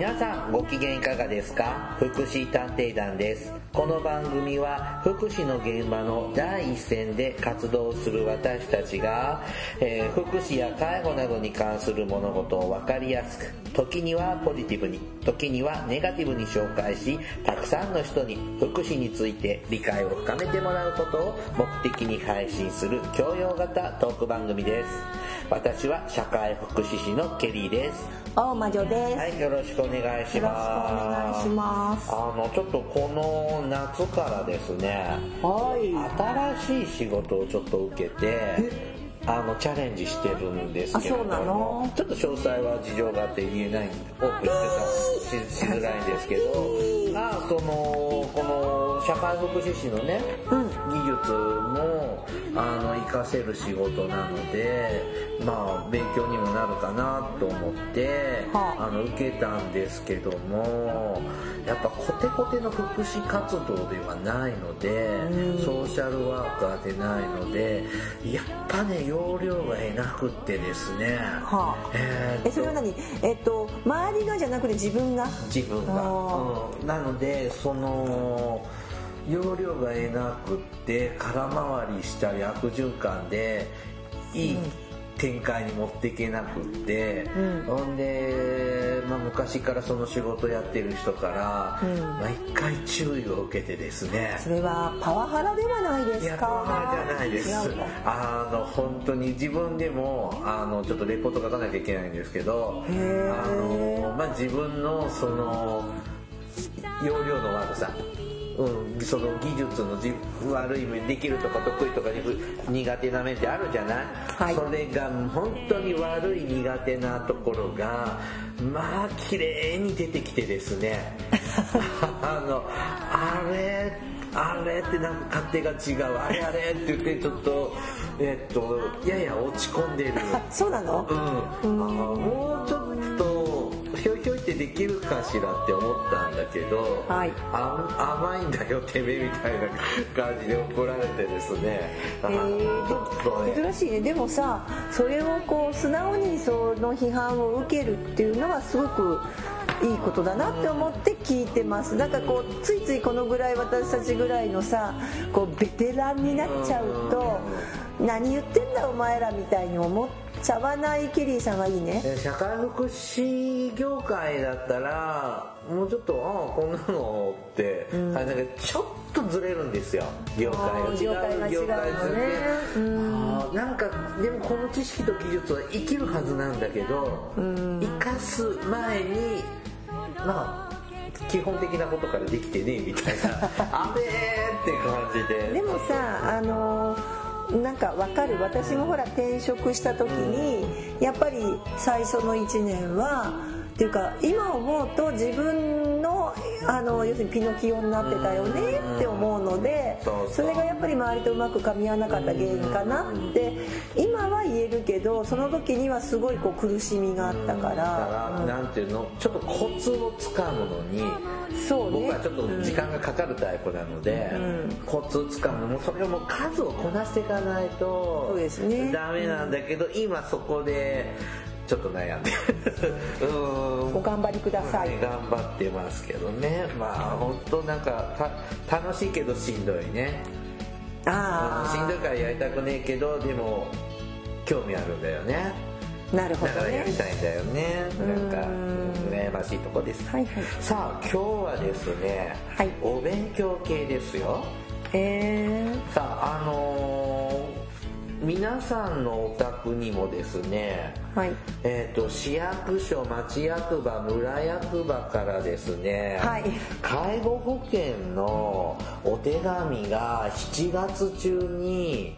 皆さんご機嫌いかがですか？福祉探偵団です。この番組は福祉の現場の第一線で活動する私たちが、えー福祉や介護などに関する物事をわかりやすく時にはポジティブに時にはネガティブに紹介したくさんの人に福祉について理解を深めてもらうことを目的に配信する教養型トーク番組です。私は社会福祉士のケリーです。大魔女です、はい、よろしくお願いしよろしくお願います。します。あの、ちょっとこの夏からですね、はい。新しい仕事をちょっと受けて、あの、チャレンジしてるんですけれどもの、ちょっと詳細は事情があって言えないんで、オープンしてた。ししづらいんですけど、まあ、その、この社会福祉士のね、技術も、あの、活かせる仕事なので、まあ、勉強にもなるかなと思って、はああの受けたんですけどもやっぱコテコテの福祉活動ではないのでソーシャルワーカーでないのでやっぱね容量がえなくってですね、はあえーえそれは何？えっと周りがじゃなくて自分が？自分が、あうん。なのでその容量がえなくって空回りしたり悪循環でいい展開に持っていけなくって、うん。ほんで、まあ、昔からその仕事やってる人から、うん。まあ、一回注意を受けてですね。それはパワハラではないですか？いやパワハラじゃないです。あの本当に自分でもあのちょっとレポート書かなきゃいけないんですけどあの、まあ、自分のその容量の悪さうん、その技術のじ悪い面できるとか得意とかに苦手な面ってあるじゃない、はい。それが本当に悪い苦手なところがまあ綺麗に出てきてですね。あのあれあれってなんか勝手が違う。あれあれって言ってちょっとえっとやや落ち込んでる。あ そうなの？うん、あもうちょっとひょいひょいってできるかしらって思ったんだけど、はい。あ甘いんだよてめえみたいな感じで怒られてですね、あへー珍しいね。でもさそれをこう素直にその批判を受けるっていうのはすごくいいことだなって思って聞いてます。なんかこうついついこのぐらい私たちぐらいのさこうベテランになっちゃうと何言ってんだお前らみたいに思っちゃわないケリーさんがいいね。え社会福祉業界だったらもうちょっとああこんなのって感じだけどちょっとずれるんですよ。業界が。あー業界が違うのね業界ずれて。うん。なんかでもこの知識と技術は生きるはずなんだけど生かす前にまあ基本的なことからできてねえみたいな。あれーって感じで。でもさあのなんかわかる。私もほら転職した時にやっぱり最初の1年はっていうか今思うと自分のあの要するにピノキオになってたよねって思うのでそれがやっぱり周りとうまく噛み合わなかった原因かなって今は言えるけどその時にはすごいこう苦しみがあったかだからら、なんていうの？ちょっとコツをつかむのにそうね。僕はちょっと時間がかかるタイプなので、コツをつかむ。もうそれをもう数をこなしていかないとダメなんだけど、今そこでちょっと悩んで うん。お頑張りください。ね頑張ってますけどね。まあ本当なんかた楽しいけどしんどいね。あしんどいからやりたくねえけどでも興味あるんだよね。あなるほどだからやりねたいんだよね。なんかうん。羨ましいとこです。はいはい。さあ今日はですね、はい。お勉強系ですよ。えさああのー皆さんのお宅にもですねー、はい。えっ、と市役所町役場村役場からですね、はい。介護保険のお手紙が7月中に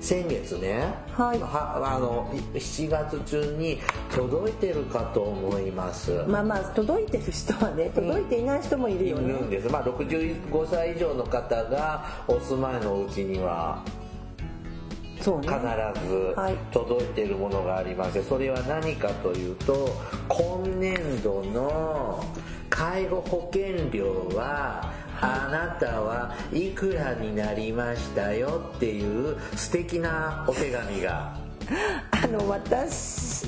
先月ね、はい。あの7月中に届いてるかと思います、まあまあ届いてる人はね届いていない人もいるいよね、るんです、まあ、65歳以上の方がお住まいのうちには必ずはい届いているものがありましてそれは何かというと今年度の介護保険料はあなたはいくらになりましたよっていう素敵なお手紙が。あの私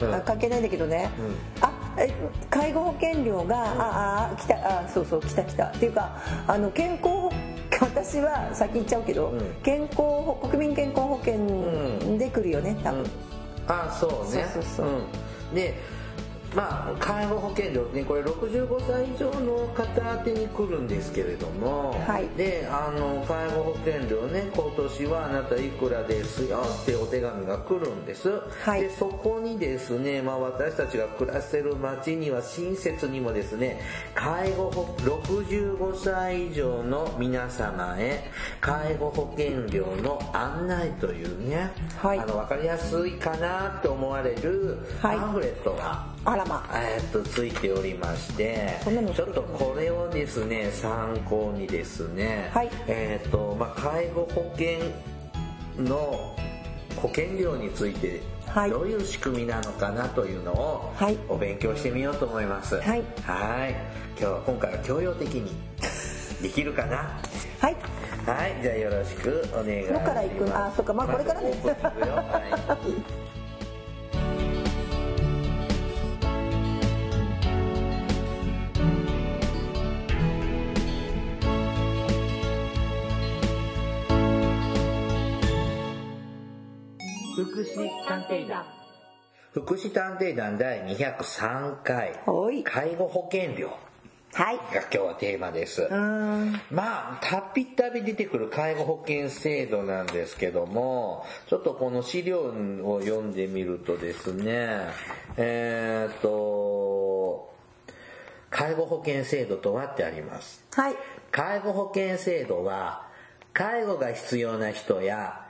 うん。あ関係ないんだけどね、うん。あえ介護保険料が、ああ来たあそうそう来た来た。っていうかあの健康保私は先言っちゃうけど、うん。健康保国民健康保険で来るよね多分、あそうね。そうそうそう。うん、でまあ介護保険料ねこれ65歳以上の方宛てに来るんですけれども、はい。であの介護保険料ね今年はあなたいくらですよってお手紙が来るんです、はい。でそこにですね、まあ、私たちが暮らしてる町には親切にもですね介護保65歳以上の皆様へ介護保険料の案内というね、はい。あの分かりやすいかなと思われるはい。パンフレットが、あらま。えーっとついておりましてちょっとこれをですね参考にですね、はい。えーっとまあ介護保険の保険料についてはい。どういう仕組みなのかなというのをはい。お勉強してみようと思います。はい。はい。今日は今回は教養的にできるかな？はい。はい。じゃあよろしくお願いします。どっから行く。のあそっか。まあこれからね。はい 福祉探偵団。福祉探偵団第203回。はい。介護保険料。はい。が今日はテーマです。まあたびたび出てくる介護保険制度なんですけどもちょっとこの資料を読んでみるとですねえーっと介護保険制度とはってあります。はい。介護保険制度は介護が必要な人や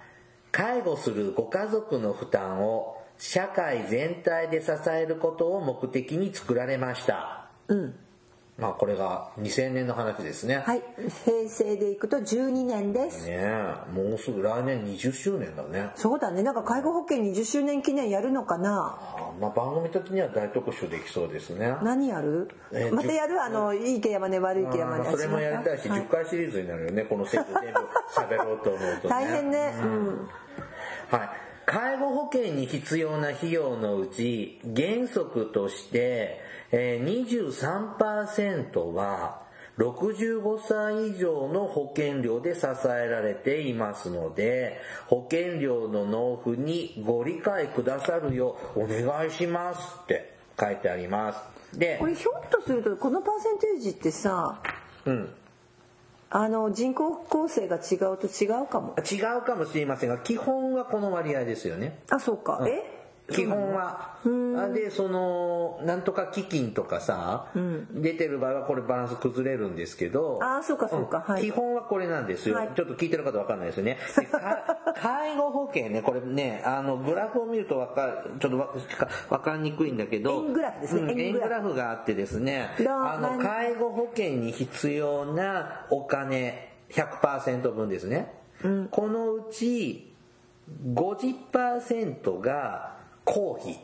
介護するご家族の負担を社会全体で支えることを目的に作られました。うん。まあこれが2000年の話ですね。はい。平成でいくと12年です、ねえ。もうすぐ来年20周年だね。そうだね。なんか介護保険20周年記念やるのかな？あまあ番組的には大特集できそうですね。何やる、えーまたやる？あのいい池山ね悪い池山ねそれもやりたいし、は10回シリーズになるよね。この制度全部喋ろうと思うとね。大変ね。うんはい。介護保険に必要な費用のうち、原則として、えー23%は、65歳以上の保険料で支えられていますので、保険料の納付にご理解くださるようお願いしますって書いてあります。でこ、れひょっとするとこのパーセンテージってさうん。あの人口構成が違うと違うかも。違うかもしれませんが、基本はこの割合ですよね。あそうか、え？基本は。あで、その、なんとか基金とかさ、出てる場合はこれバランス崩れるんですけど、あそうかそうか、はい。基本はこれなんですよ。はい。ちょっと聞いてる方わかんないですよね。介護保険ね、これね、あの、グラフを見るとわか、ちょっとわかわかりにくいんだけど、円グラフですね。うん円グラフ。があってですね、あの、何介護保険に必要なお金100%分ですね。このうち50%が公費、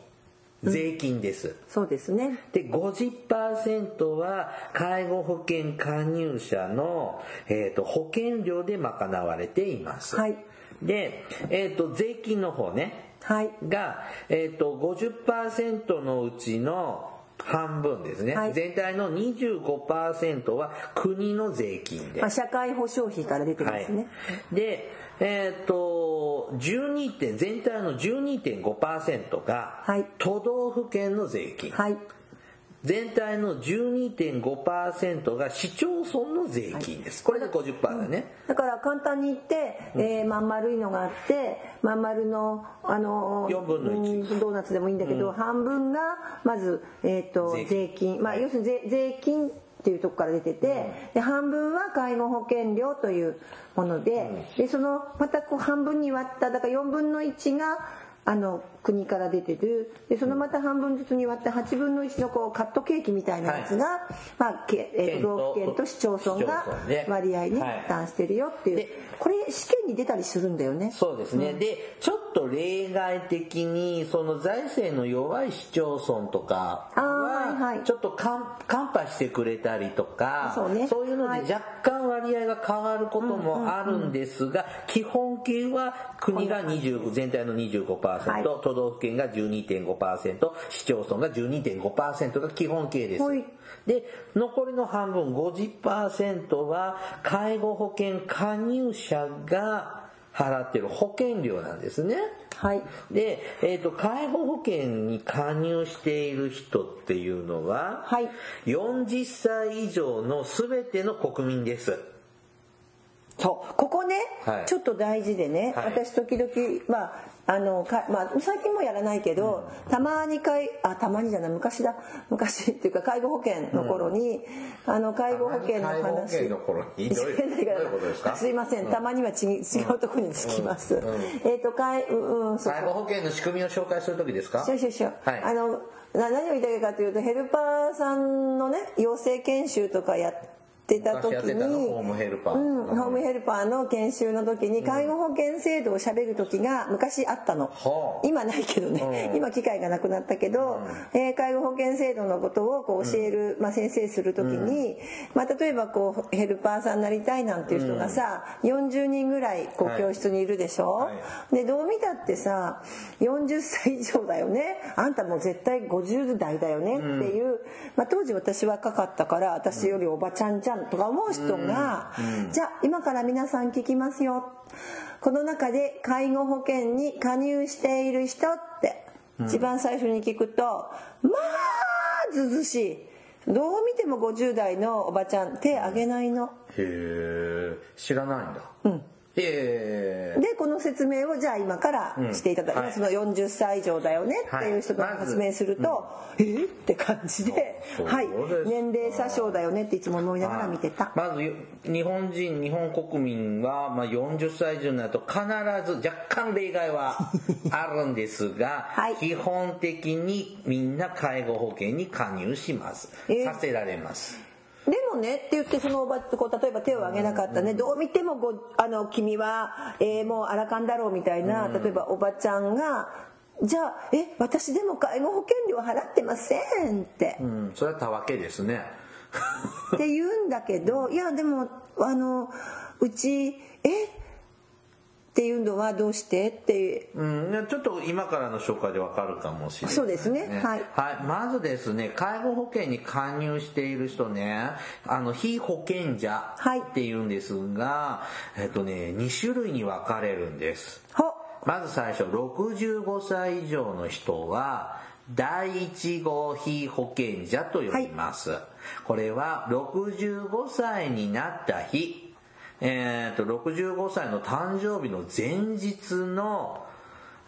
税金です。そうですねで、50%は介護保険加入者の、えー、と保険料で賄われています。はいで、えっ、と、税金の方ね、はいが、えっ、と、50%のうちの半分ですね。はい全体の25%は国の税金でまあ、。社会保障費から出てますね、はい、で、えっ、と、12点、全体の12.5%がはい、都道府県の税金。はい。全体の12.5%が市町村の税金です。これが50%だね。だから簡単に言って、えーまん丸いのがあってまん丸のあの4分の1うんドーナツでもいいんだけど、半分がまず、えー、と税税金。まあ、要するに税税金っていうとこから出てて、で半分は介護保険料というもので,、でそのまたこう半分に割っただから4分の1があの国から出てる。でそのまた半分ずつに割った8分の1のこうカットケーキみたいなやつが、まあけえー県と道府県と市町村が割合に負はい。担してるよっていう、でこれ試験に出たりするんだよね。そうですね。で、ちょっと例外的に、その財政の弱い市町村とかはいはは、い。ちょっとカンカンパしてくれたりとか、そうね。いうのではい。若干割割合が変わることもあるんですが、基本給は国が20全体の25%、はい。都道府県が12.5%市町村が12.5%が基本給です、はい。で残りの半分50%は介護保険加入者が払ってる保険料なんですね。はい。で、えー、と介護保険に加入している人っていうのは、はい。40歳以上の全ての国民です。そう。ここね、はい。ちょっと大事でね、はい。私時々まああのか、まあ、最近もやらないけど、たまにかいあたまにじゃない昔だ。昔っていうか介護保険の頃に、あの介護保険の話介護保険の頃に？どういう違ないから。どういうことですか？すいません、たまにはち違うところにつきます、えっ、とかいうんうんそ介護保険の仕組みを紹介する時ですか？しよしよしよ、はい。あのな何を言いたいかというとヘルパーさんのね養成研修とかやってってたの？にホームヘルパー。うん、ホームヘルパーの研修の時に介護保険制度をしゃべる時が昔あったの、はあ。今ないけどね、うん。今機会がなくなったけど、えー介護保険制度のことをこう教える、まあ、先生する時に、まあ、例えばこうヘルパーさんになりたいなんていう人がさ、40人ぐらいこはいう教室にいるでしょ、はでどう見たってさ40歳以上だよね。あんたもう絶対50代だよねっていう、まあ、当時私若かったから私よりおばちゃんじゃんとか思う人が、じゃあ今から皆さん聞きますよ。この中で介護保険に加入している人って一番最初に聞くと、まあずうずうしい。どう見ても50代のおばちゃん手あげないの。へえ知らないんだ。うんでこの説明をじゃあ今からしていただきうんます、その40歳以上だよねっていう人とはいまず。説明すると、えって感じではい。年齢詐称だよねっていつも思いながら見てた、まず日本人日本国民は、まあ、40歳以上になると必ず若干例外はあるんですが、はい。基本的にみんな介護保険に加入します、えー。させられますねって言ってそのおばこう例えば手を挙げなかったね。どう見てもごあの君は、えーもうあらかんだろうみたいな例えばおばちゃんがじゃあえ私でも介護保険料払ってませんって。うん。それはたわけですね。って言うんだけどいやでもあのうちえっていうのはどうして？って。うん、ねちょっと今からの紹介でわかるかもしれない、そうですね。はい。まずですね介護保険に加入している人ねあの非保険者はい。っていうんですが、えっとね2種類に分かれるんです。ほ。まず最初65歳以上の人は第一号非保険者と呼びます、これは65歳になった日えー、と65歳の誕生日の前日の、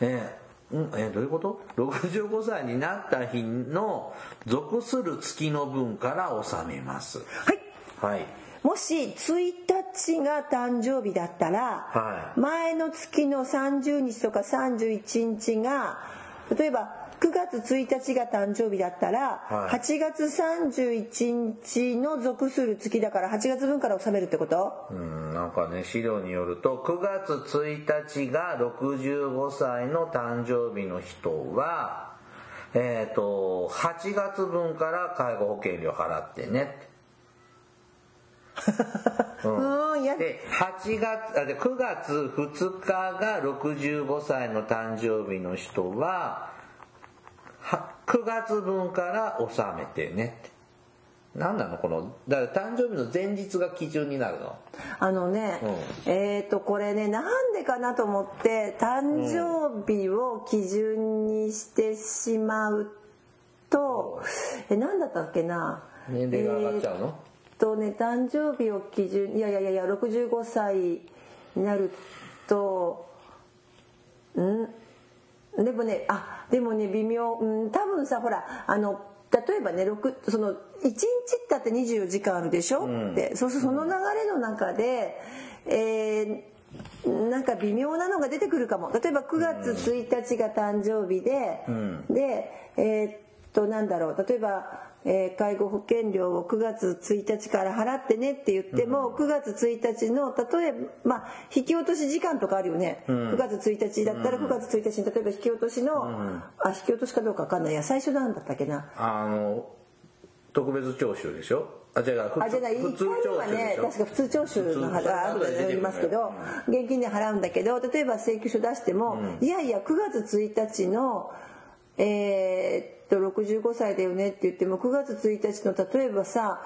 えーんえーどういうこと ?65 歳になった日の属する月の分から納めます。はいはい。もし1日が誕生日だったら、はい前の月の30日とか31日が例えば9月1日が誕生日だったら、はい。8月31日の属する月だから8月分から納めるってこと？うん、なんかね、資料によると、9月1日が65歳の誕生日の人は、えっ、と、8月分から介護保険料払ってねって。うん、やで、8月、あで9月2日が65歳の誕生日の人は、は9月分から納めてね。って。何なのこの、だから誕生日の前日が基準になるの？あのね、えっ、とこれねなんでかなと思って誕生日を基準にしてしまうと、え何だったっけな？年齢が上がっちゃうの、えーっとね誕生日を基準いやいやいやいや65歳になるとん？でもねあでもね微妙、うん、多分さほらあの例えばね6その1日だって24時間あるでしょ、ってそうするとその流れの中で、えーなんか微妙なのが出てくるかも。例えば9月1日が誕生日で、でえーっとなんだろう。例えば、えー介護保険料を9月1日から払ってねって言っても、9月1日の例えば、まあ、引き落とし時間とかあるよね、9月1日だったら9月1日に例えば引き落としの、あ引き落としかどうか分かんない。や最初なんだったっけな。あの、特別徴収でしょ？あ、じゃない1普通回目は徴収でしょ？ね確か普通徴収のはが後で言いますけど現金で払うんだけど例えば請求書出しても、いやいや9月1日のえーっと65歳だよねって言っても9月1日の例えばさ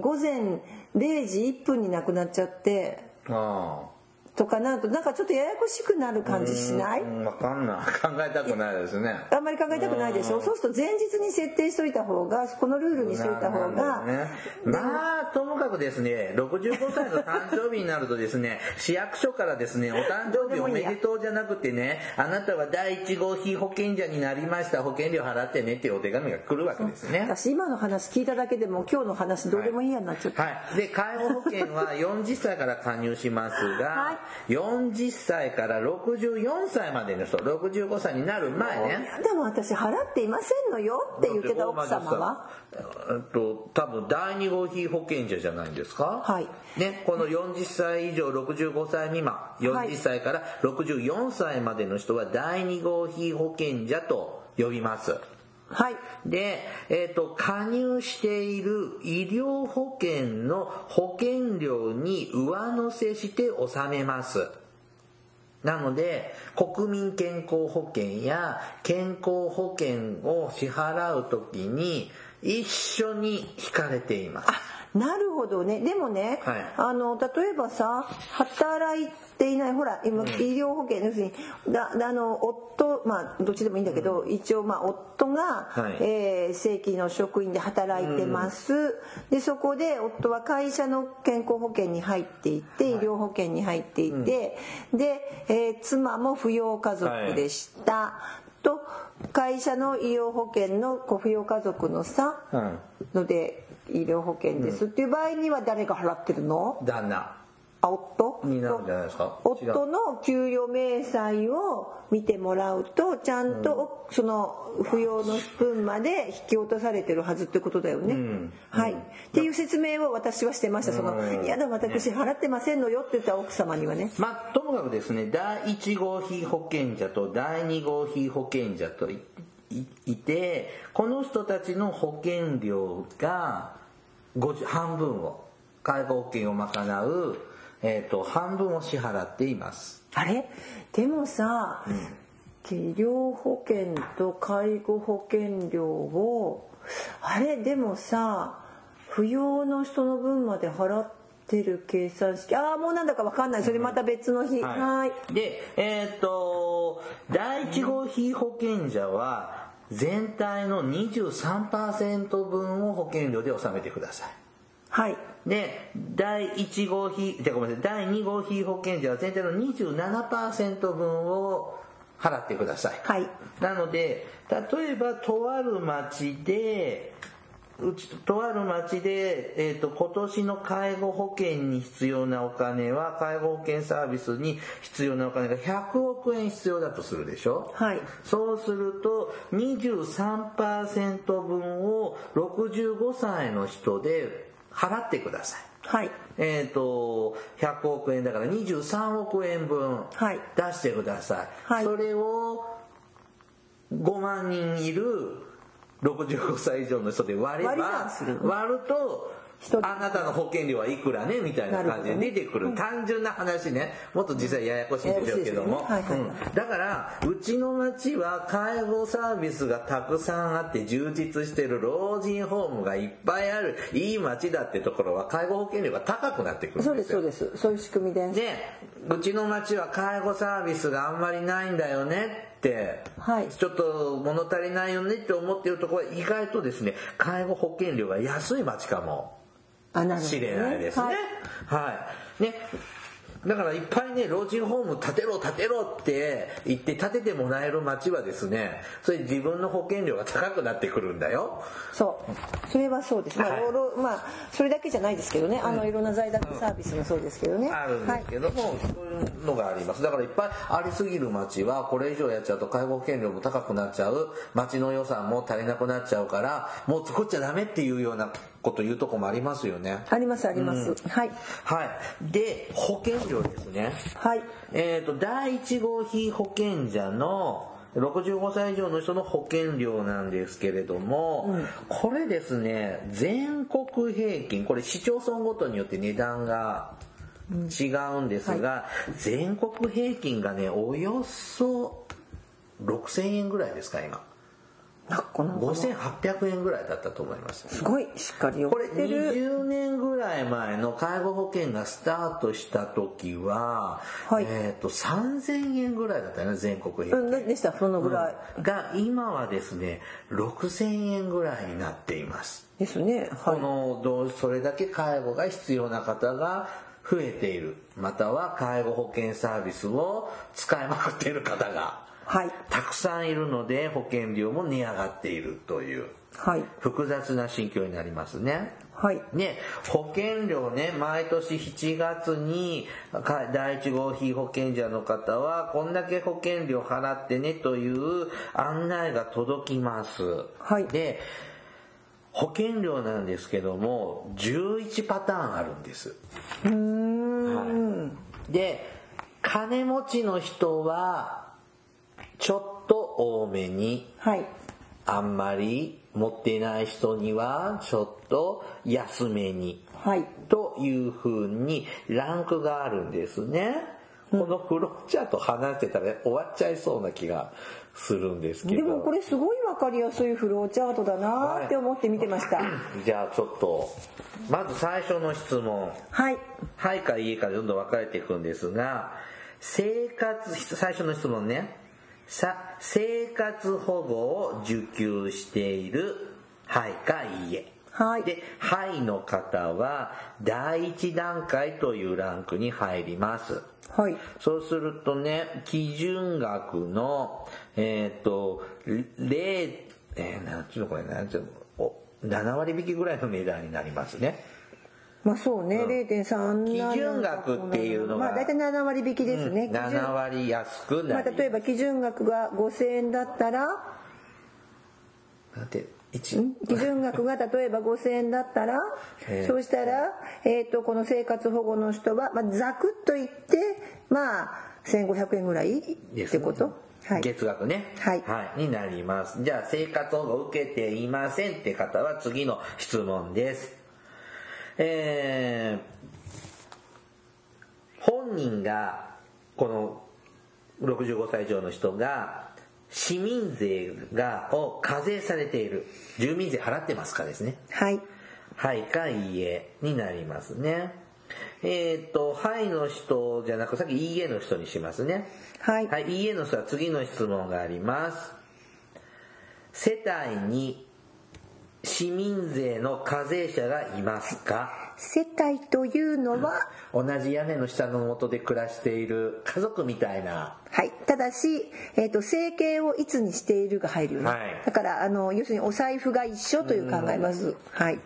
午前0時1分に亡くなっちゃって。あ。とかなるとなんかちょっとややこしくなる感じしない？うん、わかんない。考えたくないですね。あんまり考えたくないでしょ？そうすると前日に設定しといた方がこのルールにしといた方が、ね、まあともかくですね65歳の誕生日になるとですね 市役所からですねお誕生日おめでとうじゃなくてねあなたは第1号被保険者になりました。保険料払ってねっていうお手紙が来るわけですね。私今の話聞いただけでも今日の話どうでもいいやになっちゃった、はい、で介護保険は40歳から加入しますが、は40歳から64歳までの人65歳になる前ね。でも私払っていませんのよって言ってた奥様は。えっと多分第2号被保険者じゃないんですか。はい。ね、この40歳以上65歳未満はい40歳から64歳までの人は第2号被保険者と呼びますはい。で、えっと加入している医療保険の保険料に上乗せして納めます。なので国民健康保険や健康保険を支払うときに一緒に引かれています。なるほどね。でもね、はい。あの例えばさ働いていないほら今、医療保険要するにだあの夫まあどっちでもいいんだけど、一応まあ夫が、はい。えー正規の職員で働いてます、でそこで夫は会社の健康保険に入っていて、医療保険に入っていて、で、えー妻も扶養家族でした、と会社の医療保険の扶養家族のさ、うん。ので医療保険ですっていう場合には誰が払ってるの？旦那。あ夫？になるんじゃないですか。夫の給与明細を見てもらうとちゃんとその扶養の分まで引き落とされてるはずってことだよね、ん。はい、っていう説明を私はしてました。その「いやだ私払ってませんのよ」って言った奥様にはね。まあ、ともかくですね第1号被保険者と第2号被保険者といいいてこの人たちの保険料が50半分を介護保険を賄う、えー、と半分を支払っています。あれ？でもさ、医療保険と介護保険料をあれ？でもさ扶養の人の分まで払ってる計算式ああもうなんだかわかんない。それまた別の日、はい。でえっ、と第1号被保険者は全体の23%分を保険料で納めてください。はい。で第1号被じゃあごめんなさい。第2号被保険者は全体の27%分を払ってください、はい。なので例えばとある町でうちとある町で、えー、と今年の介護保険に必要なお金は介護保険サービスに必要なお金が100億円必要だとするでしょ？はい。そうすると23%分を65歳の人で払ってください。はい。えっ、と、100億円だから23億円分はい。出してください。はい。それを5万人いる65歳以上の人で割れば割るとあなたの保険料はいくらねみたいな感じで出てくる。単純な話ね。もっと実際ややこしいんでしょうけども、だからうちの町は介護サービスがたくさんあって充実してる老人ホームがいっぱいある。いい町だってところは介護保険料が高くなってくるんそうでよですすそうです。そういう仕組みです。でうちの町は介護サービスがあんまりないんだよねはい。ちょっと物足りないよねって思っているところは意外とですね介護保険料が安い町かも。しれないですね。はい。はい、ねだからいっぱいね老人ホーム建てろ建てろって言って建ててもらえる町はですねそれ自分の保険料が高くなってくるんだよ。そう。それはそうです。まあ、はいまあそれだけじゃないですけどね。あのいろんな在宅サービスもそうですけどね。あるんですけども、そういうのがあります。だからいっぱいありすぎる町はこれ以上やっちゃうと介護保険料も高くなっちゃう。町の予算も足りなくなっちゃうからもう作っちゃダメっていうようなこと言うとこもありますよね。ありますあります、はい。はい。で保険料ですね。はい。えっ、と第1号被保険者の65歳以上の人の保険料なんですけれども、これですね、全国平均、これ市町村ごとによって値段が違うんですが、全国平均がね、およそ6000円ぐらいですか、今。なんかこの5800円ぐらいだったと思います。すごいしっかりこれってる20年ぐらい前の介護保険がスタートした時は、はい。えっ、と3000円ぐらいだったよね全国平均、うんでしたそのぐらい、が今はですね6000円ぐらいになっています、ですねはこのどうそれだけ介護が必要な方が増えている。または介護保険サービスを使いまくっている方がはい。たくさんいるので保険料も値上がっているという。はい。複雑な心境になりますね。はい。ね、保険料ね、毎年7月にか第1号被保険者の方はこんだけ保険料払ってねという案内が届きます。はい。で、保険料なんですけども、11パターンあるんです。うーん。で、金持ちの人はちょっと多めにはいあんまり持ってない人にはちょっと安めにはいという風にランクがあるんですね。このフローチャート話してたら終わっちゃいそうな気がするんですけど。でもこれすごいわかりやすいフローチャートだなーって思って見てましたじゃあちょっと、まず最初の質問。はいはいかいいかでどんどん分かれていくんですが、生活、最初の質問ね。さ、生活保護を受給している、はいかいいえ。はいで、はいの方は、第一段階というランクに入ります。はいそうするとね、基準額の、えっ、と、0、えー、なんちゅうのこれ、なんちゅうの、お7割引きぐらいの値段になりますね。まあそうね、0.3基準額っていうのが。まあ大体7割引きですね、基準。7割安くまあ、なり、例えば基準額が5000円だったらなんて、1、基準額が例えば5000円だったら、え。ーそうしたら、えー、とこの生活保護の人は、まあ、ざくっと言ってまあ1500円ぐらいってこと、はい、月額ね、はい。になります。じゃあ、生活保護受けていませんって方は次の質問です。えー、本人が、この65歳以上の人が、市民税が、を課税されている。住民税払ってますかですね。はいはいかいいえになりますね。えっ、と、はいの人じゃなく、さっきいいえの人にしますね。はいはい、いいえの人は次の質問があります。世帯に市民税の課税者がいますか？世帯というのは、同じ屋根の下の下で暮らしている家族みたいな。はい、ただし、えー、と生計をいつにしているが入るよね、はい。だからあの要するにお財布が一緒という考えます。はい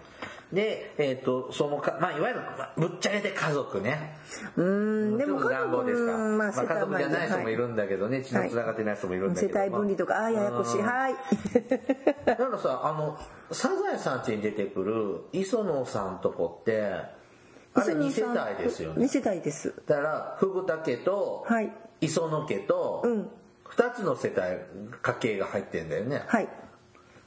で、えっ、と、そのか、まあ、いわゆる、まあぶっちゃけて家族ね。うーんでもちょっと乱暴ですか。うんまあ、まあ、家族じゃない人もいるんだけどね、血の繋がってない人もいるんだけど。世帯分離とかああややこしいうんはい だからさ、あの、サザエさん家に出てくる磯野さんとこって、あれ2世帯ですよね。2世帯ですだから、フグタ家とはい、磯野家とうん、2つの世帯、家系が入ってんだよね。はい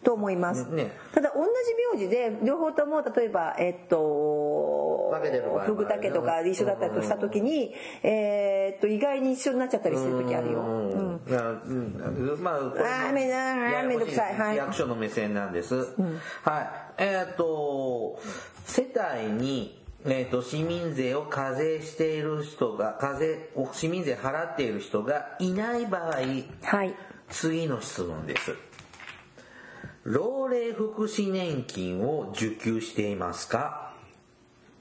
と思います、ねただ同じ名字で両方とも例えばえっと分けてる場合もあるフグタ家とか一緒だったりとした時に、えーっと意外に一緒になっちゃったりする時あるよ、うんうん。いやうん。まあ、これもあーめめんどくさい。はい。役所の目線なんです。はい。えっ、と、世帯に、えっ、と、市民税を課税している人が、課税を、市民税払っている人がいない場合、はい。次の質問です。老齢福祉年金を受給していますか？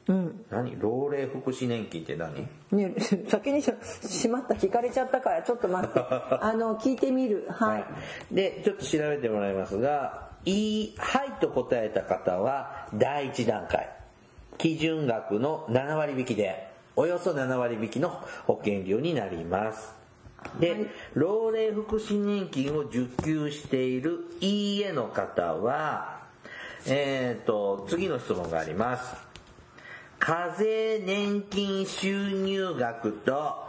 うん。何？老齢福祉年金って何？ね、先にししまった聞かれちゃったからちょっと待って。あの聞いてみる。はい、で、ちょっと調べてもらいますが、いい、はいと答えた方は、第一段階。基準額の7割引きで、およそ7割引きの保険料になります。で、老齢福祉年金を受給しているいいえの方は、えっ、と、次の質問があります。課税年金収入額と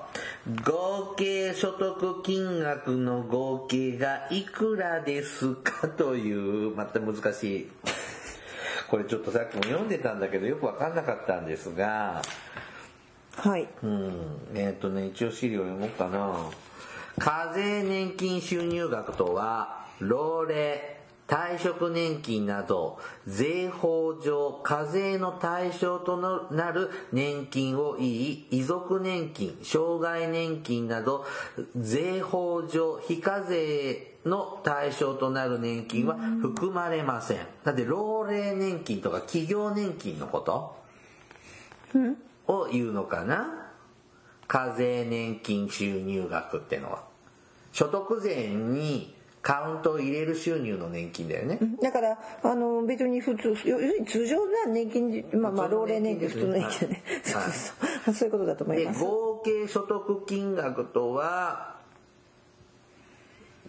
合計所得金額の合計がいくらですかという、また難しい。これちょっとさっきも読んでたんだけどよくわかんなかったんですが、はい。うん、えっ、とね、一応資料読もうかな。課税年金収入額とは、老齢、退職年金など、税法上課税の対象となる年金を言い、遺族年金、障害年金など、税法上非課税の対象となる年金は含まれません。だって、老齢年金とか企業年金のこと？を言うのかな？課税年金収入額ってのは。所得税にカウントを入れる収入の年金だよね、だからあの別に普通要するに通常な年金まあまあ老齢年金普通の年金ね。そうはい。そうそういうことだと思いでます。合計所得金額とは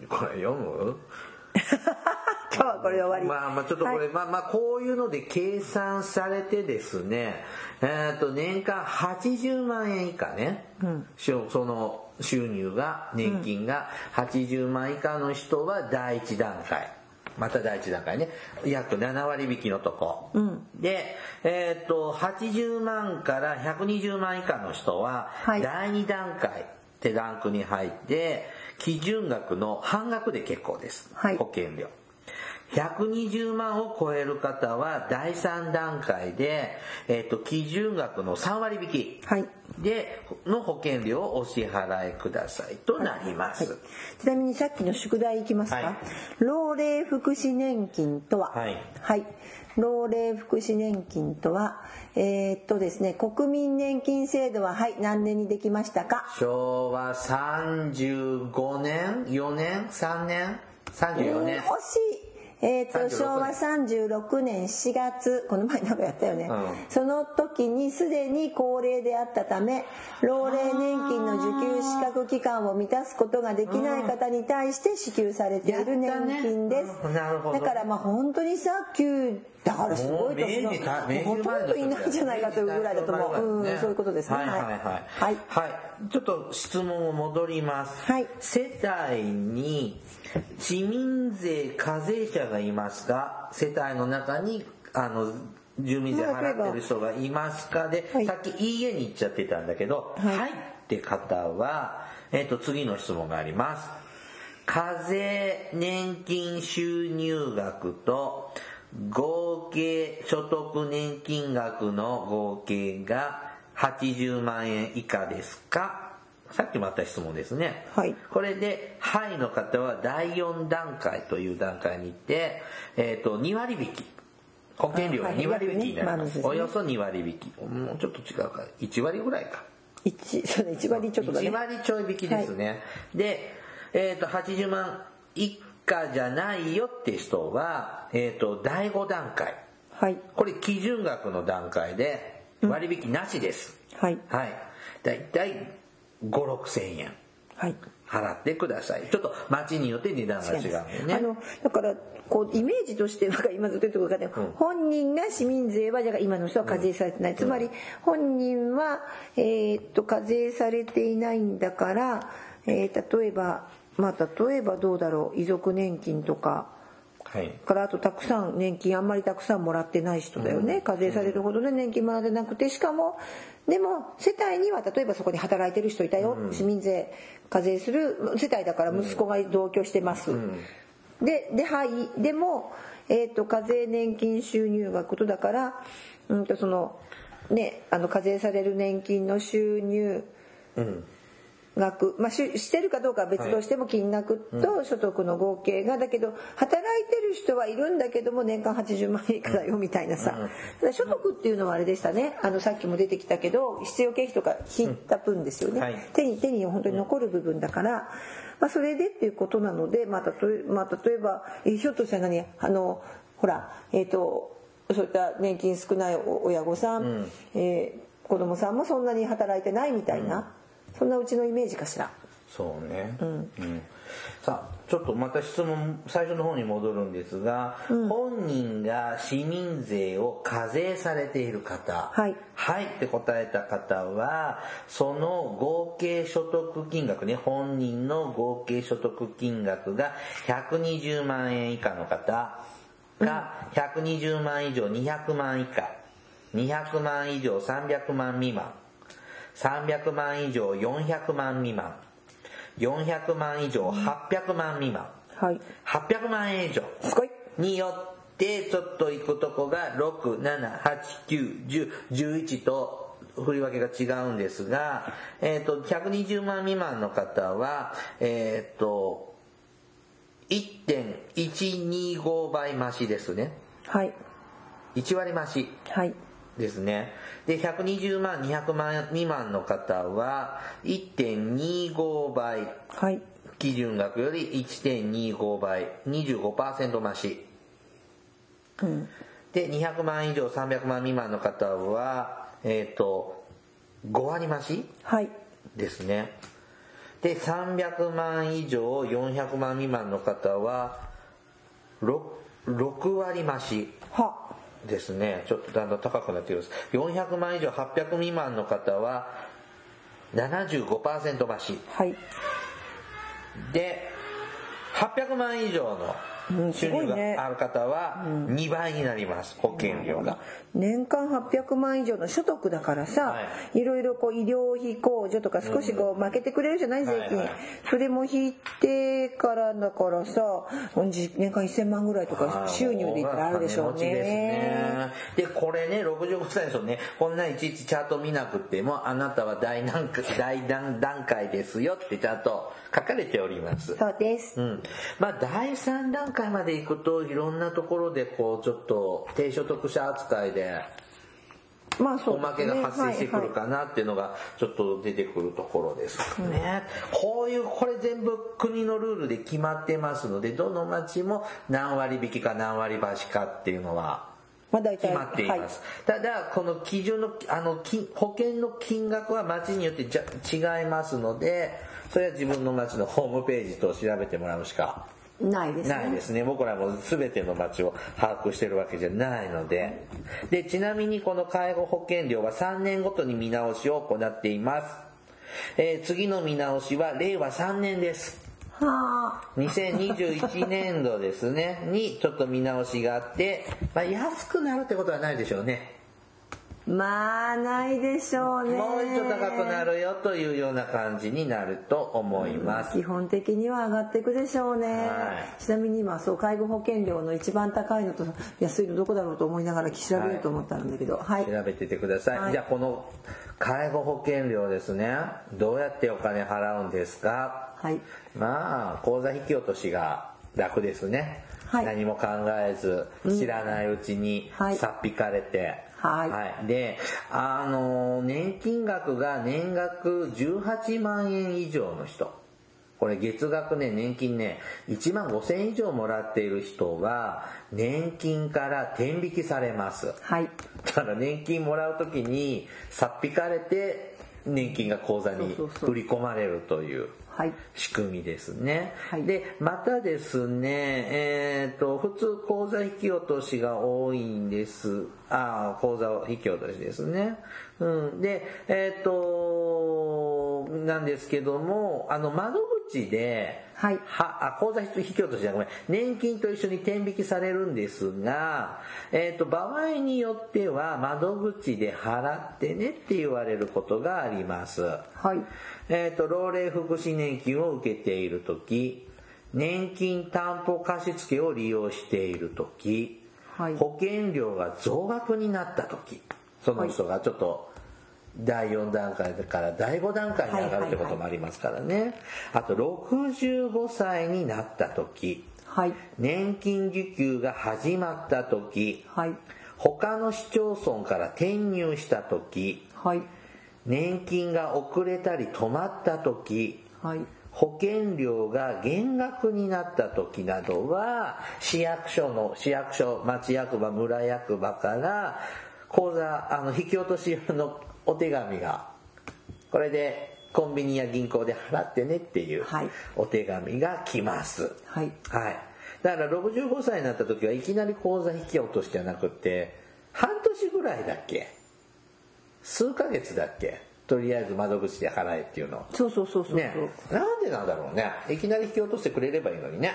これ読む？今日はこれで終わりまあまあちょっとこれ、はいまあまあこういうので計算されてですね、えっと年間80万円以下ね、しょその収入が、年金が80万以下の人は第一段階。また第一段階ね。約7割引きのとこ。で、えっと、80万から120万以下の人は、はい第2段階ってランクに入って、基準額の半額で結構です。はい。保険料。120万を超える方は第3段階で、えっと基準額の3割引きはい。での保険料をお支払いください。となります。はい。ちなみにさっきの宿題いきますか、はい。老齢福祉年金とは？はい。老齢福祉年金とは？えーっとですね国民年金制度ははい何年にできましたか？昭和35年 ?4 年 ?3 年 ?34 年？惜しい。えー、と36昭和36年4月。この前なんかやったよね、うん。その時にすでに高齢であったため老齢年金の受給資格期間を満たすことができない方に対して支給されている年金です、ねうんなるほどだからまあ本当にさ旧だからすごい年のほとんどいないんじゃないかというぐらいだと思う、うん、そういうことですね。はいはいはい。はい。はい。ちょっと質問を戻ります。はい。世帯に市民税課税者がいますか世帯の中に、あの、住民税払ってる人がいますか？で、はい。さっきいいえに言っちゃってたんだけど、はい。はいって方は、えっ、と、次の質問があります。課税年金収入額と合計所得年金額の合計が80万円以下ですか？さっきもあった質問ですね。はいこれで、はいの方は第4段階という段階に行って、えっ、と、2割引き。保険料が2割引きになります。はいはいおよそ2割引き。もうちょっと違うか。1割ぐらいか。一そうね1割ちょっとだね1割ちょい引きですね。で、えっ、と、80万以下じゃないよって人は、えっ、と、第5段階。はいこれ基準額の段階で割引なしです。はいはい。だいたい5、6千円はい払ってください。ちょっと町によって値段が違うよね。あのだからこうイメージとしてなんか今ずっと言ってくるかね、うん本人が市民税はじゃあ今の人は課税されてない、つまり本人は、えーっと課税されていないんだから、えー例えばまあ例えばどうだろう遺族年金とか。はい。からあとたくさん年金あんまりたくさんもらってない人だよね、課税されるほどで年金もらってなくてしかもでも世帯には例えばそこに働いてる人いたよ、市民税課税する世帯だから息子が同居してます、でではい。でも、えー、と課税年金収入額とだから、うん、とそのねあの課税される年金の収入うん。額、まあ、ししてるかどうかは別としても金額と所得の合計が、だけど働いてる人はいるんだけども年間80万円以下だよみたいなさ、所得っていうのはあれでしたね。あのさっきも出てきたけど必要経費とか引いた分ですよね、手に手に本当に残る部分だから、まあ、それでっていうことなので、まあ、例えまあ、例えばえひょっとしたら何あのほらえっ、とそういった年金少ない親御さん、えー子供さんもそんなに働いてないみたいな、そんなうちのイメージかしら。そうね。うん。さあ、ちょっとまた質問、最初の方に戻るんですが、本人が市民税を課税されている方。はいはいって答えた方は、その合計所得金額ね、本人の合計所得金額が120万円以下の方が、120万以上200万以下、200万以上300万未満、300万以上400万未満、400万以上800万未満、はい。800万円以上。すごい。によってちょっと行くとこが6、7、8、9、10、11と振り分けが違うんですが、えっ、と、120万未満の方は、えっ、と、1.125倍増しですね。はい。1割増し。はいですね。で、120万、200万未満の方は、1.25倍。はい基準額より1.25倍、25%増し。うんで、200万以上300万未満の方は、えっ、と、5割増しはいですね。で、300万以上400万未満の方は、6, 6割増しはですね。ちょっとだんだん高くなってきます。400万以上800未満の方は、75%増し。はいで、800万以上のうん収入がある方は2倍になります、保険料が。年間800万以上の所得だからさ、、はい。ろいろこう医療費控除とか少しこう負けてくれるじゃない税金、はいはい。それも引いてからだからさ年間1000万ぐらいとか収入で言ったらあるでしょうね。ね。で、これね、65歳ですよね。こんないちいちチャート見なくても、あなたは大段階ですよってちゃんと書かれております。そうですうん。まあ、第3段階まで行くと、いろんなところで、こう、ちょっと、低所得者扱いで、まあそうおまけが発生してくるかなっていうのがちょっと出てくるところですかね。こういう、これ全部国のルールで決まってますので、どの町も何割引きか何割増しかっていうのはまあ大体決まっています。ただ、この基準の、あの、金保険の金額は町によってじゃ違いますので、それは自分の町のホームページと調べてもらうしかないですねないですね。僕らも全ての町を把握してるわけじゃないので。で、ちなみにこの介護保険料は3年ごとに見直しを行っています。えー次の見直しは令和3年です。はあ2021年度ですね、にちょっと見直しがあって、まあ、安くなるってことはないでしょうね。まあないでしょうね。もう一度高くなるよというような感じになると思います。基本的には上がっていくでしょうね、はい。ちなみに今そう介護保険料の一番高いのと安いのどこだろうと思いながら調べようと思ったんだけど。はい、調べててください、はい。じゃあこの介護保険料ですね。どうやってお金払うんですか？はい。まあ口座引き落としが楽ですね、はい。何も考えず知らないうちにはい。さっぴかれて、はい。であの年金額が年額18万円以上の人。これ月額ね年金ね1万5千円以上もらっている人は年金から転引きされます。はい。だから年金もらう時にさっぴかれて年金が口座にそうそうそう。振り込まれるという。はい仕組みですね。はいで、またですね、えっ、と、普通口座引き落としが多いんです。ああ、口座引き落としですね。うん。で、えっ、と、なんですけども、あの、窓口で、はいは、あ、口座引き落としじゃごめん。年金と一緒に転引きされるんですが、えっ、と、場合によっては窓口で払ってねって言われることがあります。はいえっ、と、老齢福祉年金を受けているとき、年金担保貸付を利用しているとき、はい保険料が増額になったとき、その人がちょっと第4段階から第5段階に上がるってこともありますからね。あと、65歳になったとき、はい。年金受給が始まったとき、はい。他の市町村から転入したとき、はい。年金が遅れたり止まった時はい。保険料が減額になった時などは市役所の市役所町役場村役場から口座あの引き落とし用のお手紙がこれでコンビニや銀行で払ってねっていうはいお手紙が来ます。はいはい。だから65歳になった時はいきなり口座引き落としじゃなくて、半年ぐらいだっけ？数ヶ月だっけ？とりあえず窓口で払えっていうの。そうそうそうそうそう、ね。なんでなんだろうね。いきなり引き落としてくれればいいのにね。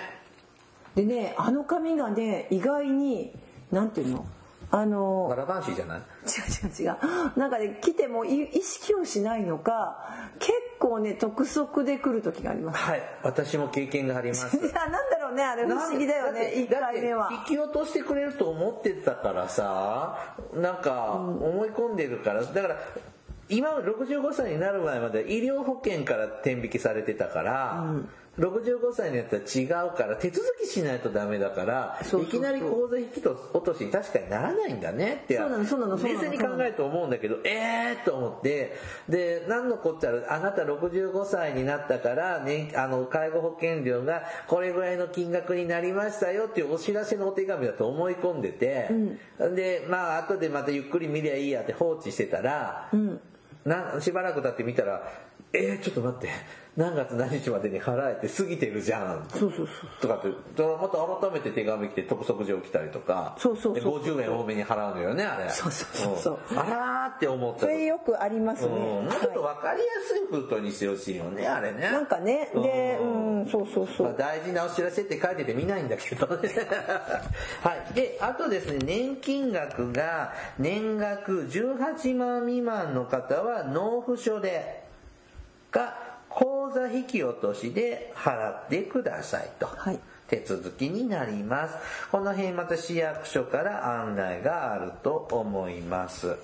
でねあの紙がね意外になんていうの？あのバラバンシーじゃない？違う違う違う。なんかね来てもい意識をしないのか結構ね督促で来る時があります。はい。私も経験があります。いやなんだろうねあれ不思議だよね1回目は。引き落としてくれると思ってたからさなんか思い込んでるから。だから今65歳になる前まで医療保険から天引きされてたから、65歳になったら違うから手続きしないとダメだからいきなり口座引き落としに確かにならないんだねって冷静に考えると思うんだけどえーと思ってで何のこっちゃあなた65歳になったから、ね、あの介護保険料がこれぐらいの金額になりましたよっていうお知らせのお手紙だと思い込んでて、でまあ後でまたゆっくり見りゃいいやって放置してたら、なしばらく経って見たら「えー、ちょっと待って何月何日までに払えて過ぎてるじゃん」そうそうそうとかってまた改めて手紙来て督促状来たりとか。そうそうそう。で50円多めに払うのよねあれ。そうそうそうそう。ん。あらーって思ったそれよくありますね、うん、もうちょっとは分かりやすい封筒にしてほしいよねあれね。いなんかね。でうんそうそうそまあ、う大事なお知らせって書いてて見ないんだけどね。はい。であとですね年金額が年額18万未満の方は納付書でか口座引き落としで払ってくださいと、はい。手続きになります。この辺また市役所から案内があると思います。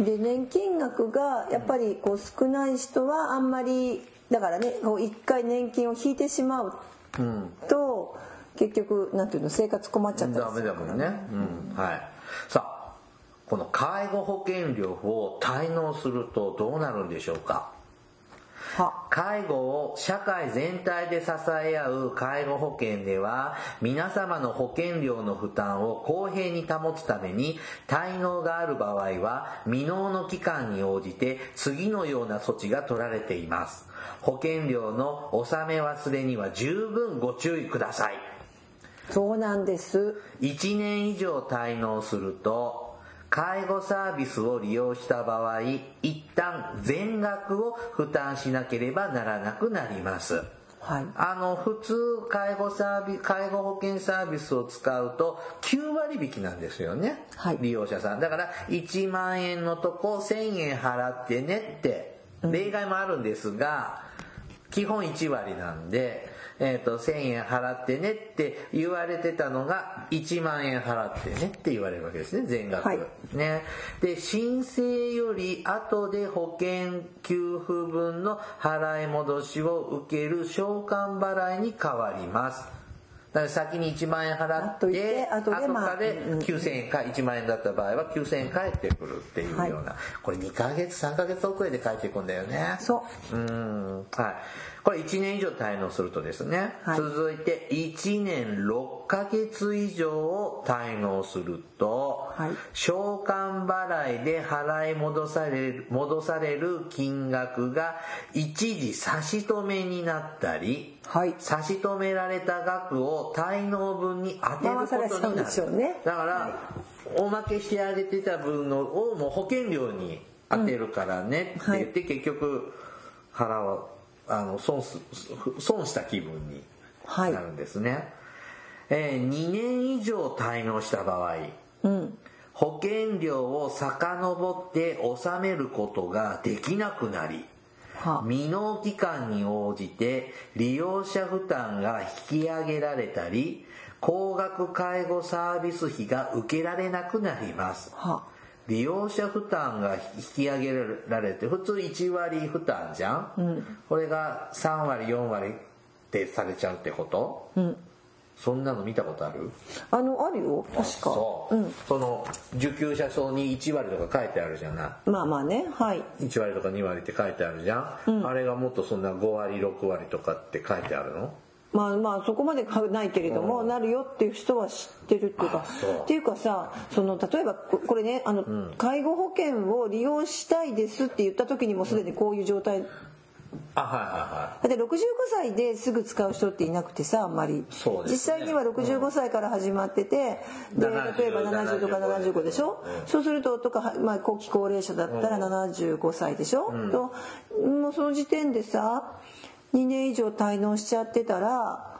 で年金額がやっぱりこう少ない人はあんまりだからねこう一回年金を引いてしまううん。と結局なんていうの生活困っちゃったりダメするだもんね。うん。はい。さあ、この介護保険料を滞納するとどうなるんでしょうか？は介護を社会全体で支え合う介護保険では皆様の保険料の負担を公平に保つために滞納がある場合は未納の期間に応じて次のような措置が取られています。保険料の納め忘れには十分ご注意ください。そうなんです。1年以上滞納すると介護サービスを利用した場合一旦全額を負担しなければならなくなります。はい。あの普通介護サービ介護保険サービスを使うと9割引きなんですよね、はい。利用者さん。だから1万円のとこ1000円払ってねって例外もあるんですが、基本1割なんで、えー、と1000円払ってねって言われてたのが1万円払ってねって言われるわけですね全額、はい。ね。で申請より後で保険給付分の払い戻しを受ける償還払いに変わります。だから先に1万円払ってて後でまあでうんうん。9000円か1万円だった場合は9000円返ってくるっていうような、これ2ヶ月3ヶ月遅れで返ってくんだよね。そう。うん。はい。これ1年以上滞納するとですね、はい。続いて1年6ヶ月以上を滞納すると、はい。償還払いで払い戻される戻される金額が一時差し止めになったり、はい。差し止められた額を滞納分に当てることになる。でしょうね。だから、おまけしてあげてた分のをもう保険料に当てるからねって言って、結局払うあの損す損した気分にはい。なるんですね、えー2年以上滞納した場合うん。保険料を遡って納めることができなくなりは。未納期間に応じて利用者負担が引き上げられたり高額介護サービス費が受けられなくなります。は利用者負担が引き上げられて普通1割負担じゃん、これが3割4割ってされちゃうってこと、うん。そんなの見たことある？あのあるよ。確か。そう、うん。その受給者層に1割とか書いてあるじゃない。まあまあね。はい。1割とか2割って書いてあるじゃん、あれがもっとそんな5割6割とかって書いてあるの？まあまあそこまではないけれども、なるよっていう人は知ってるっていうかっていうかさその例えばここれねあの、介護保険を利用したいですって言った時にもすでにこういう状態。あはだって65歳ですぐ使う人っていなくてさあんまり、ね。実際には65歳から始まってて、で70例えば70とか75でしょ、うん。そうするととか、まあ、後期高齢者だったら75歳でしょ、ともうその時点でさ2年以上滞納しちゃってたら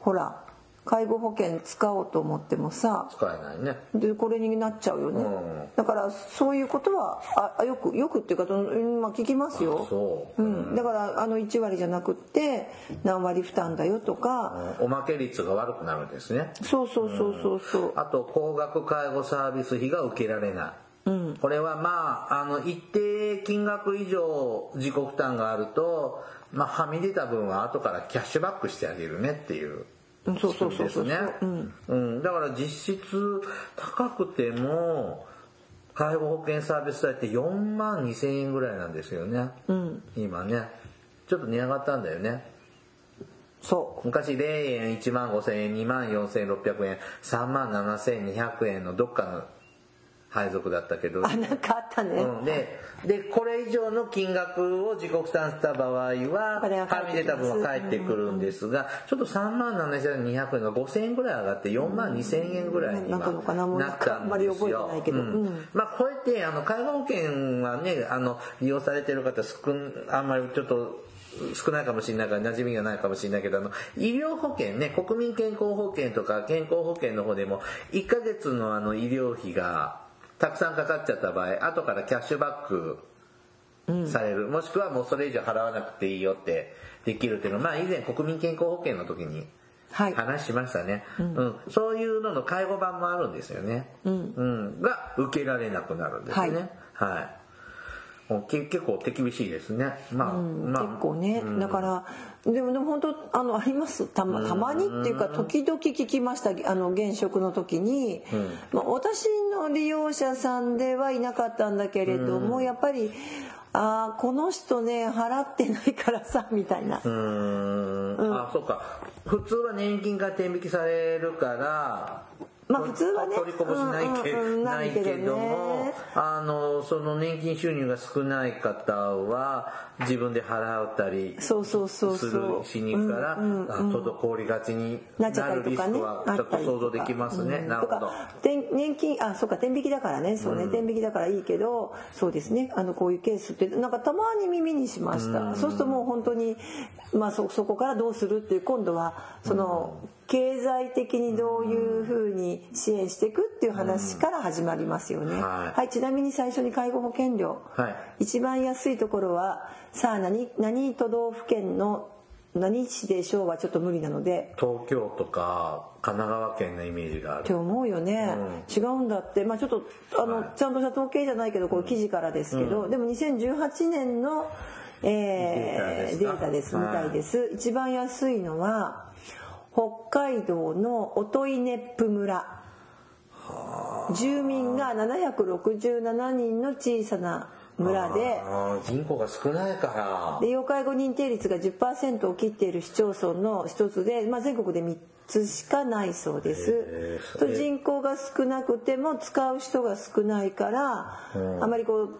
ほら介護保険使おうと思ってもさ使えないね。でこれになっちゃうよね、うん。だからそういうことはああよくよくっていうか、うんまあ、聞きますよ。そう。うん、だからあの1割じゃなくって何割負担だよとか、おまけ率が悪くなるんですね。そうそうそうそうそう、あと高額介護サービス費が受けられない、これはまああの一定金額以上自己負担があると、まあ、はみ出た分は後からキャッシュバックしてあげるねっていううんそうそうそうそう。ですね、うん、だから実質高くても介護保険サービス代って4万2千円ぐらいなんですよね、今ね。ちょっと値上がったんだよね。そう。昔0円1万5千円2万4千600円3万7千200円のどっかの配属だったけど、あなんかあったね、うん、ででこれ以上の金額を自己負担した場合はははみ出た分は返ってくるんですがちょっと3万7200円が5000円ぐらい上がって4万2000円ぐらいになんかのかなもうなったんあんまり覚えですよてないけど。うん。うん。まあこうやってあの介護保険はねあの利用されてる方少んあんまりちょっと少ないかもしれないから馴染みがないかもしれないけどあの医療保険ね国民健康保険とか健康保険の方でも1ヶ月のあの医療費がたくさんかかっちゃった場合後からキャッシュバックされる、もしくはもうそれ以上払わなくていいよってできるっていうの。はまあ以前国民健康保険の時にはい。話しましたね、うん。そういうのの介護版もあるんですよね、うん。が受けられなくなるんですね。はい、もうけ結構手厳しいですね。まあ、まあ。結構ね、だからでもでも本当あのあります？たまたまにっていうか時々聞きましたあの現職の時に、まあ、私の利用者さんではいなかったんだけれども、やっぱりあーこの人ね払ってないからさみたいな、うーん。あそうか。普通は年金が転引きされるからまあ普通はね取りこぼしないけ,、ないけどもあのその年金収入が少ない方は自分で払ったりそうそうそうすそう。るしにから、滞りがちになるリスクはちょっと想像できますね、うんなるほど。年金あそうか天引きだからね。そうね、天引きだからいいけどそうですね。あのこういうケースってなんかたまに耳にしました、そうするともう本当にまあそそこからどうするっていう今度はその、経済的にどういうふうに支援していくっていう話から始まりますよね、はい。はいちなみに最初に介護保険料、はい。一番安いところはさあ何何都道府県の何市でしょうはちょっと無理なので。東京とか神奈川県のイメージがある。って思うよね、違うんだって。まあちょっとあの、はい。ちゃんとした統計じゃないけどこう記事からですけど、でも2018年の、えーデデータでですみたいです、一番安いのは北海道の音威熱府村。住民が767人の小さな村で。人口が少ないから。で要介護認定率が10%を切っている市町村の一つで、まあ、全国で3つしかないそうです。と人口が少なくても使う人が少ないから、あまりこ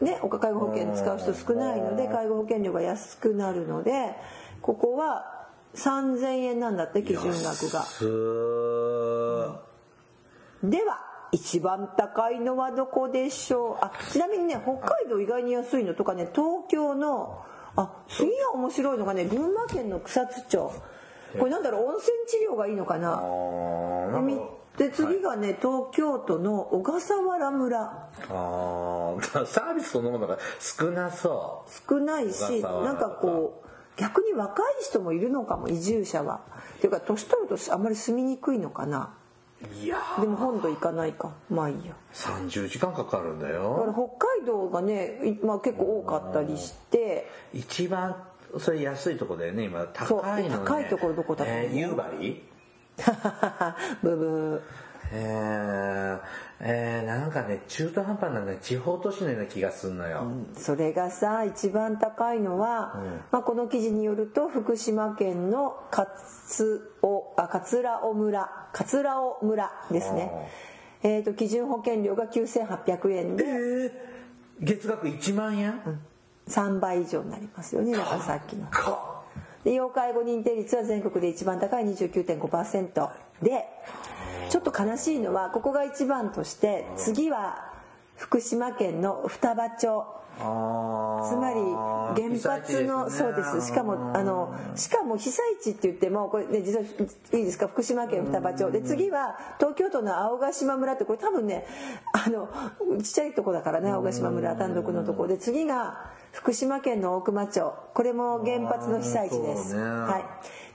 うねお介護保険使う人少ないので介護保険料が安くなるのでここは3000円なんだって基準額が。すーでは一番高いのはどこでしょう？あちなみにね北海道意外に安いのとかね東京のあ次が面白いのがね群馬県の草津町。これなんだろう温泉治療がいいのかあなで次がね東京都の小笠原村。あー サービスそのものが少なそ少ないしなんかこう逆に若い人もいるのかも移住者は。っていうか年取るとあんまり住みにくいのかな。ういやー。でも本土行かないか。まあいいや。30時間かかるんだだからよ北海道がね、いまあ、結構多かったりして。一番それ安いとこだよね今。高いのね。高いところどこだと思う？えー夕張？ブブーえー、えー、なんかね、中途半端なね、地方都市のような気がするのよ。それがさ一番高いのは、うん。まあ、この記事によると福島県の勝尾あ桂尾村。桂尾村ですね、えー、と基準保険料が9800円えでー、月額1万円、3倍以上になりますよね。だからさっきの。か。で要介護認定率は全国で一番高い29.5%でちょっと悲しいのはここが一番として次は福島県の双葉町。つまり原発の、そうです。しかもあのしかも被災地って言ってもこれね実はいいですか？福島県双葉町。で次は東京都の青ヶ島村ってこれ多分ねあのちっちゃいとこだからね青ヶ島村単独のとこ。で次が福島県の大熊町。これも原発の被災地です。はい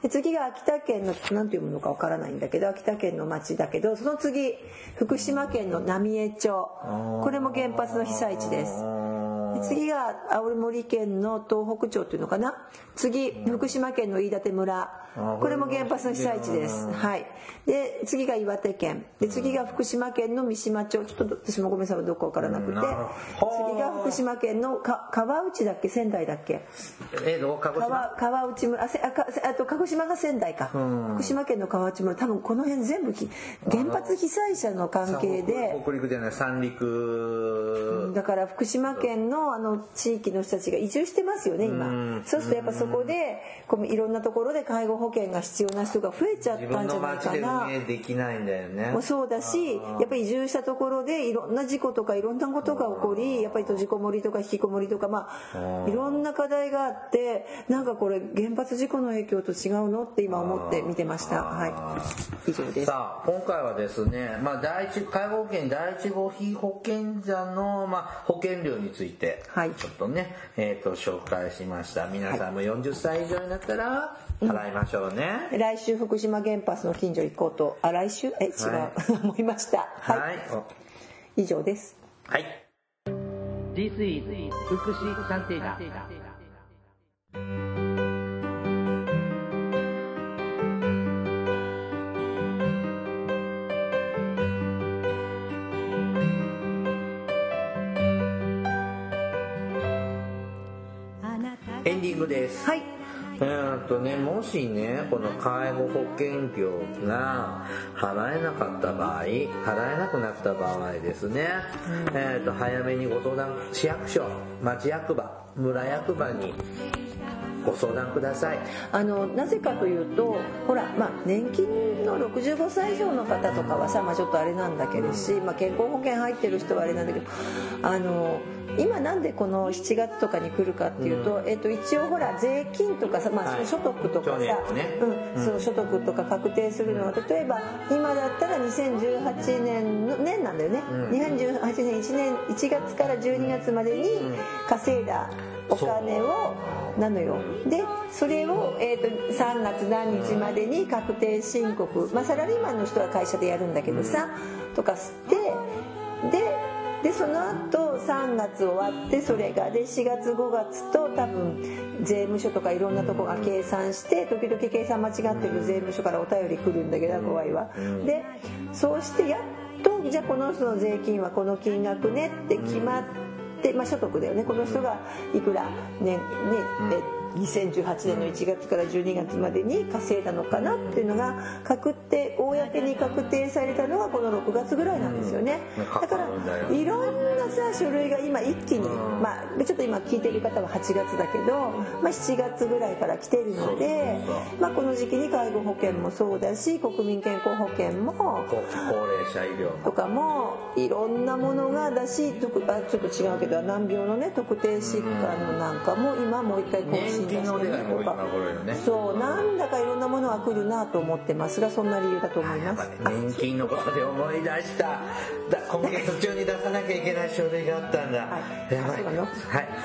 で次が秋田県の何て読むのかわからないんだけど秋田県の町だけどその次福島県の浪江町これも原発の被災地です。で次が青森県の東北町っていうのかな？次福島県の飯舘村。これも原発の被災地です。はい。で次が岩手県。で次が福島県の三島町。ちょっと私もごめんなさいどこかわからなくて。次が福島県のか川内だっけ？仙台だっけえ鹿児島？川川内村。あせあかせあと鹿児島が仙台か。福島県の川内村。多分この辺全部き原発被災者の関係で。北陸じゃない三陸だから福島県のあの地域の人たちが移住してますよね今。そうするとやっぱそこでこういろんなところで介護保険が必要な人が増えちゃったんじゃないかな。できないん。だよねもうそうだしやっぱり移住したところでいろん。な事故とかいろん。なことが起こりやっぱり閉じこもりとか引きこもりとかまあいろん。な課題があってなん。かこれ原発事故の影響と違うのって今思って見てましたはい以上ですさあ今回はですね、まあ、第一介護保険第一号被保険者の、まあ、保険料についてはい。ちょっとね、えー、と紹介しました。皆さんも40歳以上になったら払いましょうね、来週福島原発の近所行こうと。あ来週？え違う、は 思いました。はい、はい。お。以上です。はい、This is 福祉探偵団エンディングです。はい。えーっとね、もしね、この介護保険料が払えなかった場合、払えなくなった場合ですね、えーっと、早めにご相談、市役所、町役場、村役場にご相談ください。あのなぜかというとほら、まあ、年金の65歳以上の方とかはさ、まあ、ちょっとあれなんだけどし、まあ、健康保険入ってる人はあれなんだけどあの今なんでこの7月とかに来るかっていうと、えっと、一応ほら税金とかさ、まあはい。所得とかさ、去年のね。うん、その所得とか確定するのは例えば今だったら2018年の年なんだよね、うん。2018年1年1月から12月までに稼いだお金をなのよ。でそれを、えー、と3月何日までに確定申告、まあ、サラリーマンの人は会社でやるんだけどさ、とかしてででその後3月終わってそれがで4月5月と多分税務署とかいろんなとこが計算して時々計算間違ってる税務署からお便り来るんだけど怖いわ。でそうしてやっとじゃあこの人の税金はこの金額ねって決まって、まあ、所得だよね。この人がいくらねねえ2018年の1月から12月までに稼いだのかなっていうのが確定公に確定されたのがこの6月ぐらいなんですよね。うん。だからいろんなさ書類が今一気にうんまあちょっと今聞いてる方は8月だけど、まあ、7月ぐらいから来てるのでまあ、この時期に介護保険もそうだし国民健康保険も高高齢者医療とかもいろんなものがだし特あちょっと違うけど難病のね特定疾患のなんかも今もう一回更新出年金のして出会いも今るとか頃よね。そうなんだかいろんなものが来るなと思ってますがそんな理由だと思います。年金のことで思い出した。だ今月中に出さなきゃいけない書類があったんだ、はい。やばいは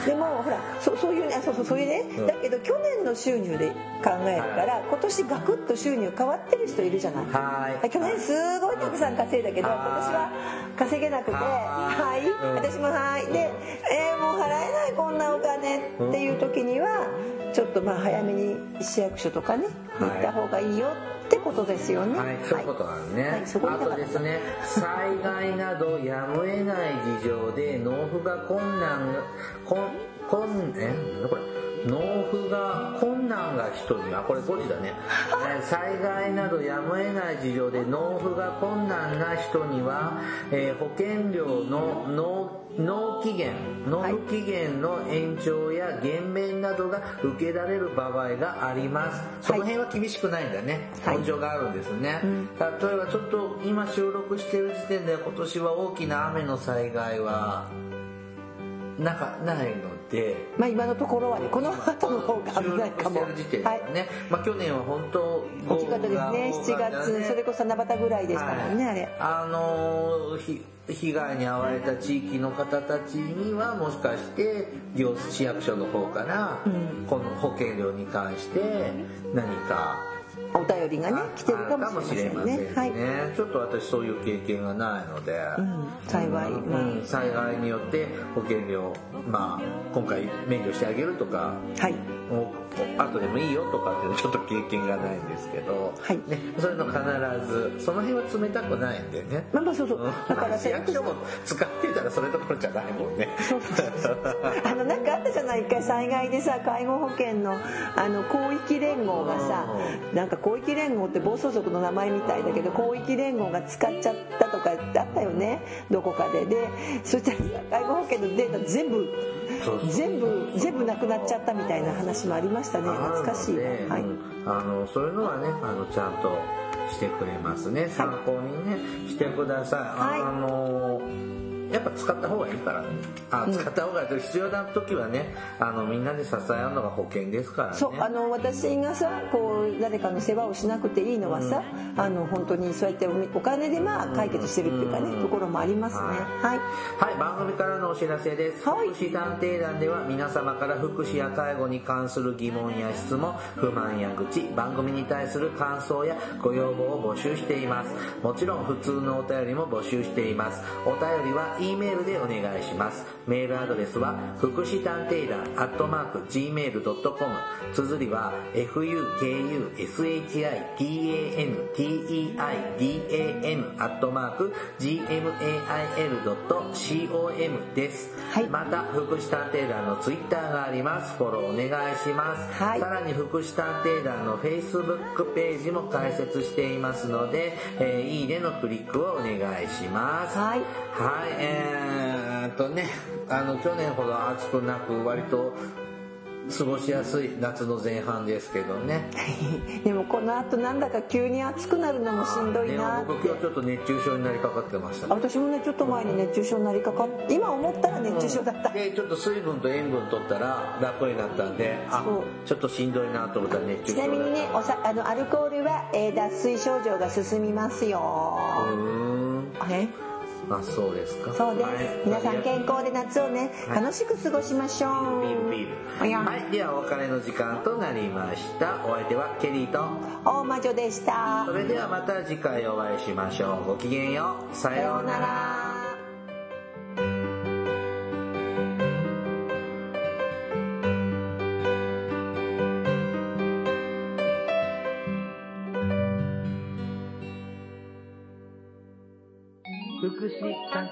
い。でもほらそそういうねあそうそうそういうね、うん。だけど去年の収入で考えるから今年ガクッと収入変わってる人いるじゃない。はい。去年すごいたくさん稼いだけど今はい。年は稼げなくて「ははいい、うん。私もはい」で「えー、もう払えないこんなお金」っていう時にはちょっとまあ早めに市役所とかね行った方がいいよってことですよねはい、そういうことなんね。はいそこにあとですね、災害などやむを得ない事情で納付が困難が、こん、こん、えこれ？納付が困難が人には、これ5時だね。えー災害などやむを得ない事情で納付が困難な人には、えー保険料の納納期限、納付期限の延長や減免などが受けられる場合があります。その辺は厳しくないんだね。はい。根性があるんですね、例えばちょっと今収録してる時点で今年は大きな雨の災害はなんかないので。まあ今のところはねこの後の方が危ないかも。収録してる時点でははいね、まあ、去年は本当大きかったですね。豪雨が7月それこそ七夕ぐらいでしたもんね、あれ。あのーひ被害に遭われた地域の方たちにはもしかして行市役所の方からこの保険料に関して何かお便りがね来てるかもしれませんね。はい、ねちょっと私そういう経験がないので、うん、幸い、うん災害によって保険料まあ今回免除してあげるとかはい。もう後でもいいよとかっていうのはちょっと経験がないんですけど、はい。ね、そういうの必ずその辺は冷たくないんでね。まあまあそうそう。だから市役所も使ってたらそれどころじゃないもんね。そうそうそうあのなんかあったじゃない？一回災害でさ介護保険のあの広域連合がさなんか広域連合って暴走族の名前みたいだけど広域連合が使っちゃったとかあったよね？どこかで。でそしたらさ介護保険のデータ全部全部全部なくなっちゃったみたいな話もありましたね。懐かしいわ。あるのではい。うん。あのそういうのはねあのちゃんとしてくれますね。参考にねしてください、はい。あのやっぱ使った方がいいからね。あ使った方がいい必要な時はねあのみんなで支え合うのが保険ですからね。そうあの私がさこう誰かの世話をしなくていいのはさ、あの本当にそうやっておお金でまあ解決してるっていうかね、ところもありますね。はい。はい、番組からのお知らせです。はい。福祉探偵団では皆様から福祉や介護に関する疑問や質問、不満や愚痴、番組に対する感想やご要望を募集しています。もちろん普通のお便りも募集しています。お便りは E メールでお願いします。メールアドレスは福祉探偵団アットマーク Gmail.com 綴りは fukushitanteidan アットマーク gmail.com です。はいまた、福祉探偵団のツイッターがあります。フォローお願いします。はいさらに、福祉探偵団の Facebook ページも開設していますので、えーいいねのクリックをお願いします。はいはい、えーっとね、あの、去年ほど暑くなく、割と過ごしやすい夏の前半ですけどね。でもこの後なんだか急に暑くなるのもしんどいねなって。僕今日ちょっと熱中症になりかかってました、あ私もねちょっと前に熱中症になりかかって今思ったら熱中症だった、でちょっと水分と塩分取ったら楽になったんであちょっとしんどいなと思ったら熱中症ちなみにねおさあのアルコールは、えー脱水症状が進みますよ、うーん。ねあそうですか。そうです、はい。皆さん健康で夏をね、はい。楽しく過ごしましょう。はいはい。ではお別れの時間となりました。お相手はケリーと。大魔女でした。それではまた次回お会いしましょう。ごきげんよう。ささようなら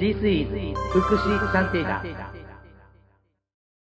This is 福祉探偵だ